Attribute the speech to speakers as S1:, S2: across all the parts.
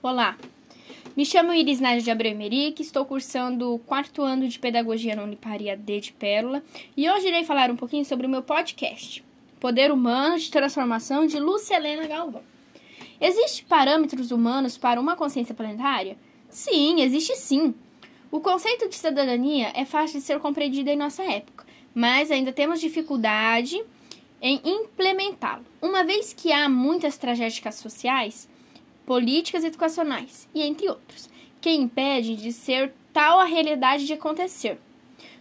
S1: Olá, me chamo Iris Nádia de Abreu Merique, estou cursando o quarto ano de Pedagogia na Uniparia D de Pérola e hoje irei falar um pouquinho sobre o meu podcast, Poder Humano de Transformação de Lucelena Galvão. Existem parâmetros humanos para uma consciência planetária? Sim, existe sim. O conceito de cidadania é fácil de ser compreendido em nossa época, mas ainda temos dificuldade em implementá-lo, uma vez que há muitas tragédias sociais políticas educacionais e entre outros, que impedem de ser tal a realidade de acontecer.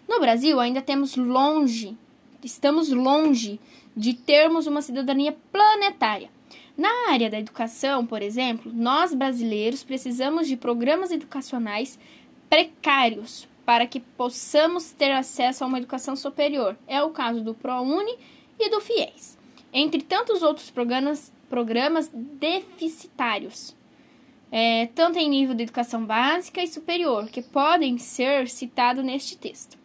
S1: No Brasil, ainda temos longe, estamos longe de termos uma cidadania planetária. Na área da educação, por exemplo, nós brasileiros precisamos de programas educacionais precários para que possamos ter acesso a uma educação superior. É o caso do ProUni e do FIES, entre tantos outros programas programas deficitários, é, tanto em nível de educação básica e superior, que podem ser citados neste texto.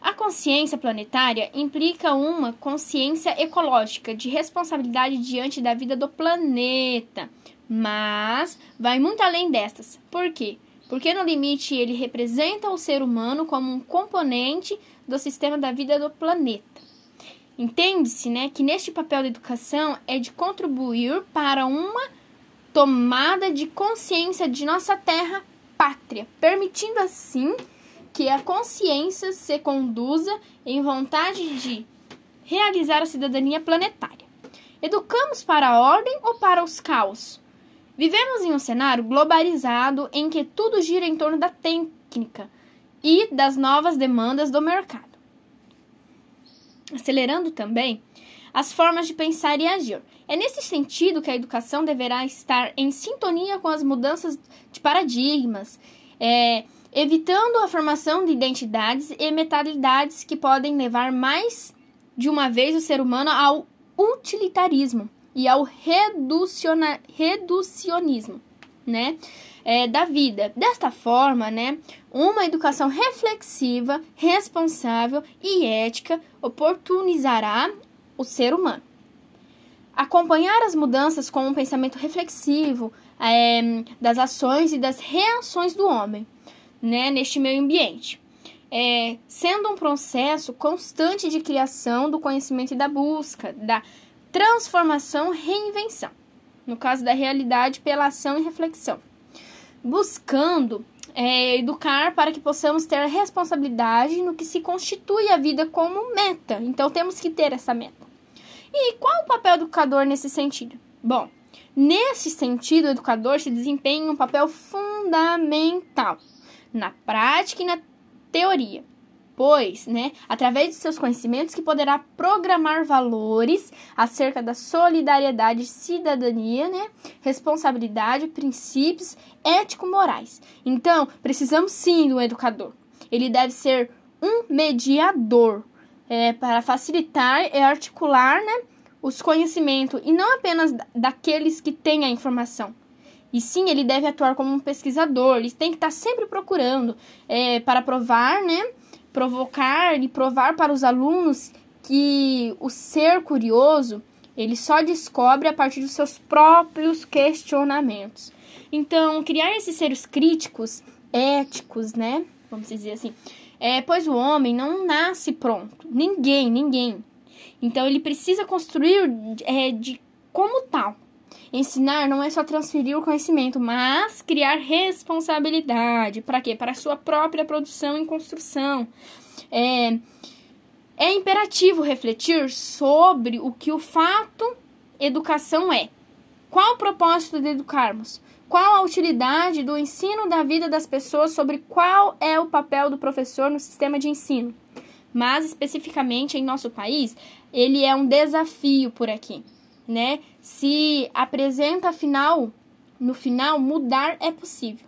S1: A consciência planetária implica uma consciência ecológica de responsabilidade diante da vida do planeta, mas vai muito além destas. Por quê? Porque no limite ele representa o ser humano como um componente do sistema da vida do planeta. Entende-se, né, que neste papel da educação é de contribuir para uma tomada de consciência de nossa terra pátria, permitindo assim que a consciência se conduza em vontade de realizar a cidadania planetária. Educamos para a ordem ou para os caos? Vivemos em um cenário globalizado em que tudo gira em torno da técnica e das novas demandas do mercado acelerando também as formas de pensar e agir. É nesse sentido que a educação deverá estar em sintonia com as mudanças de paradigmas, é, evitando a formação de identidades e mentalidades que podem levar mais de uma vez o ser humano ao utilitarismo e ao reducionismo, né? É, da vida. Desta forma, né, uma educação reflexiva, responsável e ética oportunizará o ser humano. Acompanhar as mudanças com um pensamento reflexivo é, das ações e das reações do homem né, neste meio ambiente. É, sendo um processo constante de criação do conhecimento e da busca, da transformação reinvenção, no caso da realidade pela ação e reflexão buscando é, educar para que possamos ter responsabilidade no que se constitui a vida como meta. Então temos que ter essa meta. E qual o papel do educador nesse sentido? Bom, nesse sentido, o educador se desempenha um papel fundamental na prática e na teoria pois, né, através de seus conhecimentos, que poderá programar valores acerca da solidariedade, cidadania, né, responsabilidade, princípios ético-morais. Então, precisamos sim do educador. Ele deve ser um mediador é, para facilitar e articular, né, os conhecimentos e não apenas daqueles que têm a informação. E sim, ele deve atuar como um pesquisador, ele tem que estar sempre procurando é, para provar, né, provocar e provar para os alunos que o ser curioso ele só descobre a partir dos seus próprios questionamentos. Então, criar esses seres críticos, éticos, né? Vamos dizer assim. É, pois o homem não nasce pronto. Ninguém, ninguém. Então, ele precisa construir é, de como tal. Ensinar não é só transferir o conhecimento, mas criar responsabilidade. Para quê? Para a sua própria produção e construção. É, é imperativo refletir sobre o que o fato educação é. Qual o propósito de educarmos? Qual a utilidade do ensino da vida das pessoas sobre qual é o papel do professor no sistema de ensino? Mas especificamente em nosso país, ele é um desafio por aqui né? Se apresenta afinal, no final, mudar é possível.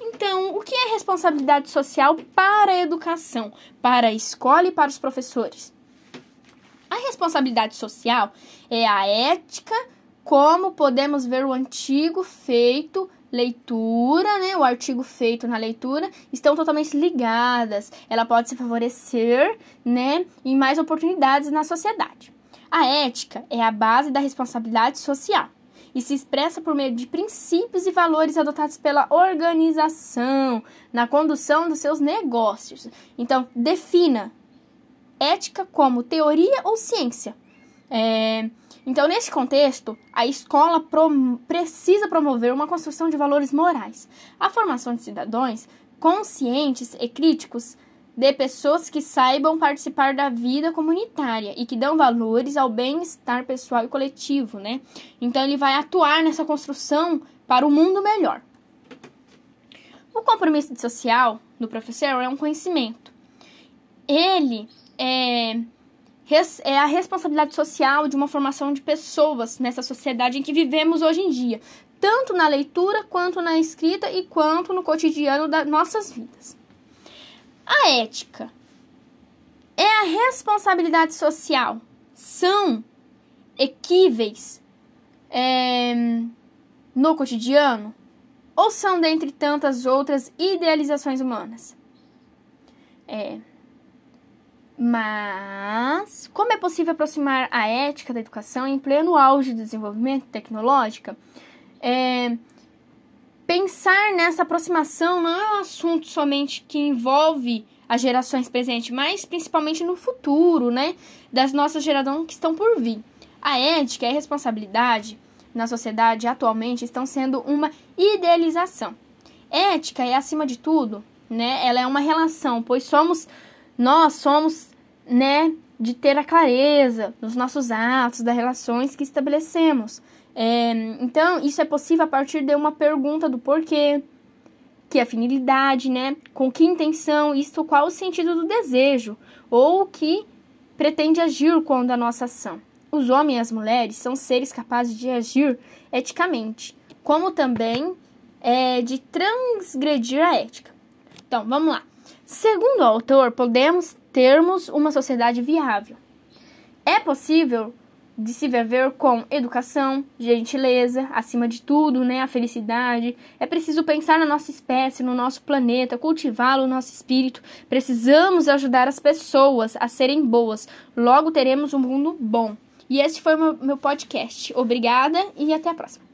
S1: Então, o que é responsabilidade social para a educação, para a escola e para os professores? A responsabilidade social é a ética, como podemos ver o antigo feito leitura, né, o artigo feito na leitura, estão totalmente ligadas. Ela pode se favorecer, né, em mais oportunidades na sociedade. A ética é a base da responsabilidade social. e se expressa por meio de princípios e valores adotados pela organização na condução dos seus negócios. Então, defina ética como teoria ou ciência. É, então, nesse contexto, a escola prom precisa promover uma construção de valores morais, a formação de cidadãos conscientes e críticos de pessoas que saibam participar da vida comunitária e que dão valores ao bem-estar pessoal e coletivo, né? Então ele vai atuar nessa construção para o um mundo melhor. O compromisso social do professor é um conhecimento. Ele é, é a responsabilidade social de uma formação de pessoas nessa sociedade em que vivemos hoje em dia, tanto na leitura quanto na escrita e quanto no cotidiano das nossas vidas. A ética é a responsabilidade social. São equíveis é, no cotidiano? Ou são dentre tantas outras idealizações humanas? É. Mas, como é possível aproximar a ética da educação em pleno auge do desenvolvimento tecnológico? É, pensar nessa aproximação não é um assunto somente que envolve as gerações presentes, mas principalmente no futuro, né? Das nossas gerações que estão por vir. A ética e a responsabilidade na sociedade atualmente estão sendo uma idealização. Ética é acima de tudo, né? Ela é uma relação, pois somos nós somos, né, de ter a clareza nos nossos atos, das relações que estabelecemos. É, então, isso é possível a partir de uma pergunta do porquê, que afinidade, né? Com que intenção, isto qual o sentido do desejo, ou o que pretende agir quando a nossa ação. Os homens e as mulheres são seres capazes de agir eticamente, como também é, de transgredir a ética. Então, vamos lá. Segundo o autor, podemos termos uma sociedade viável. É possível de se viver com educação, gentileza, acima de tudo, né, a felicidade. É preciso pensar na nossa espécie, no nosso planeta, cultivá-lo, no nosso espírito. Precisamos ajudar as pessoas a serem boas. Logo teremos um mundo bom. E esse foi o meu podcast. Obrigada e até a próxima.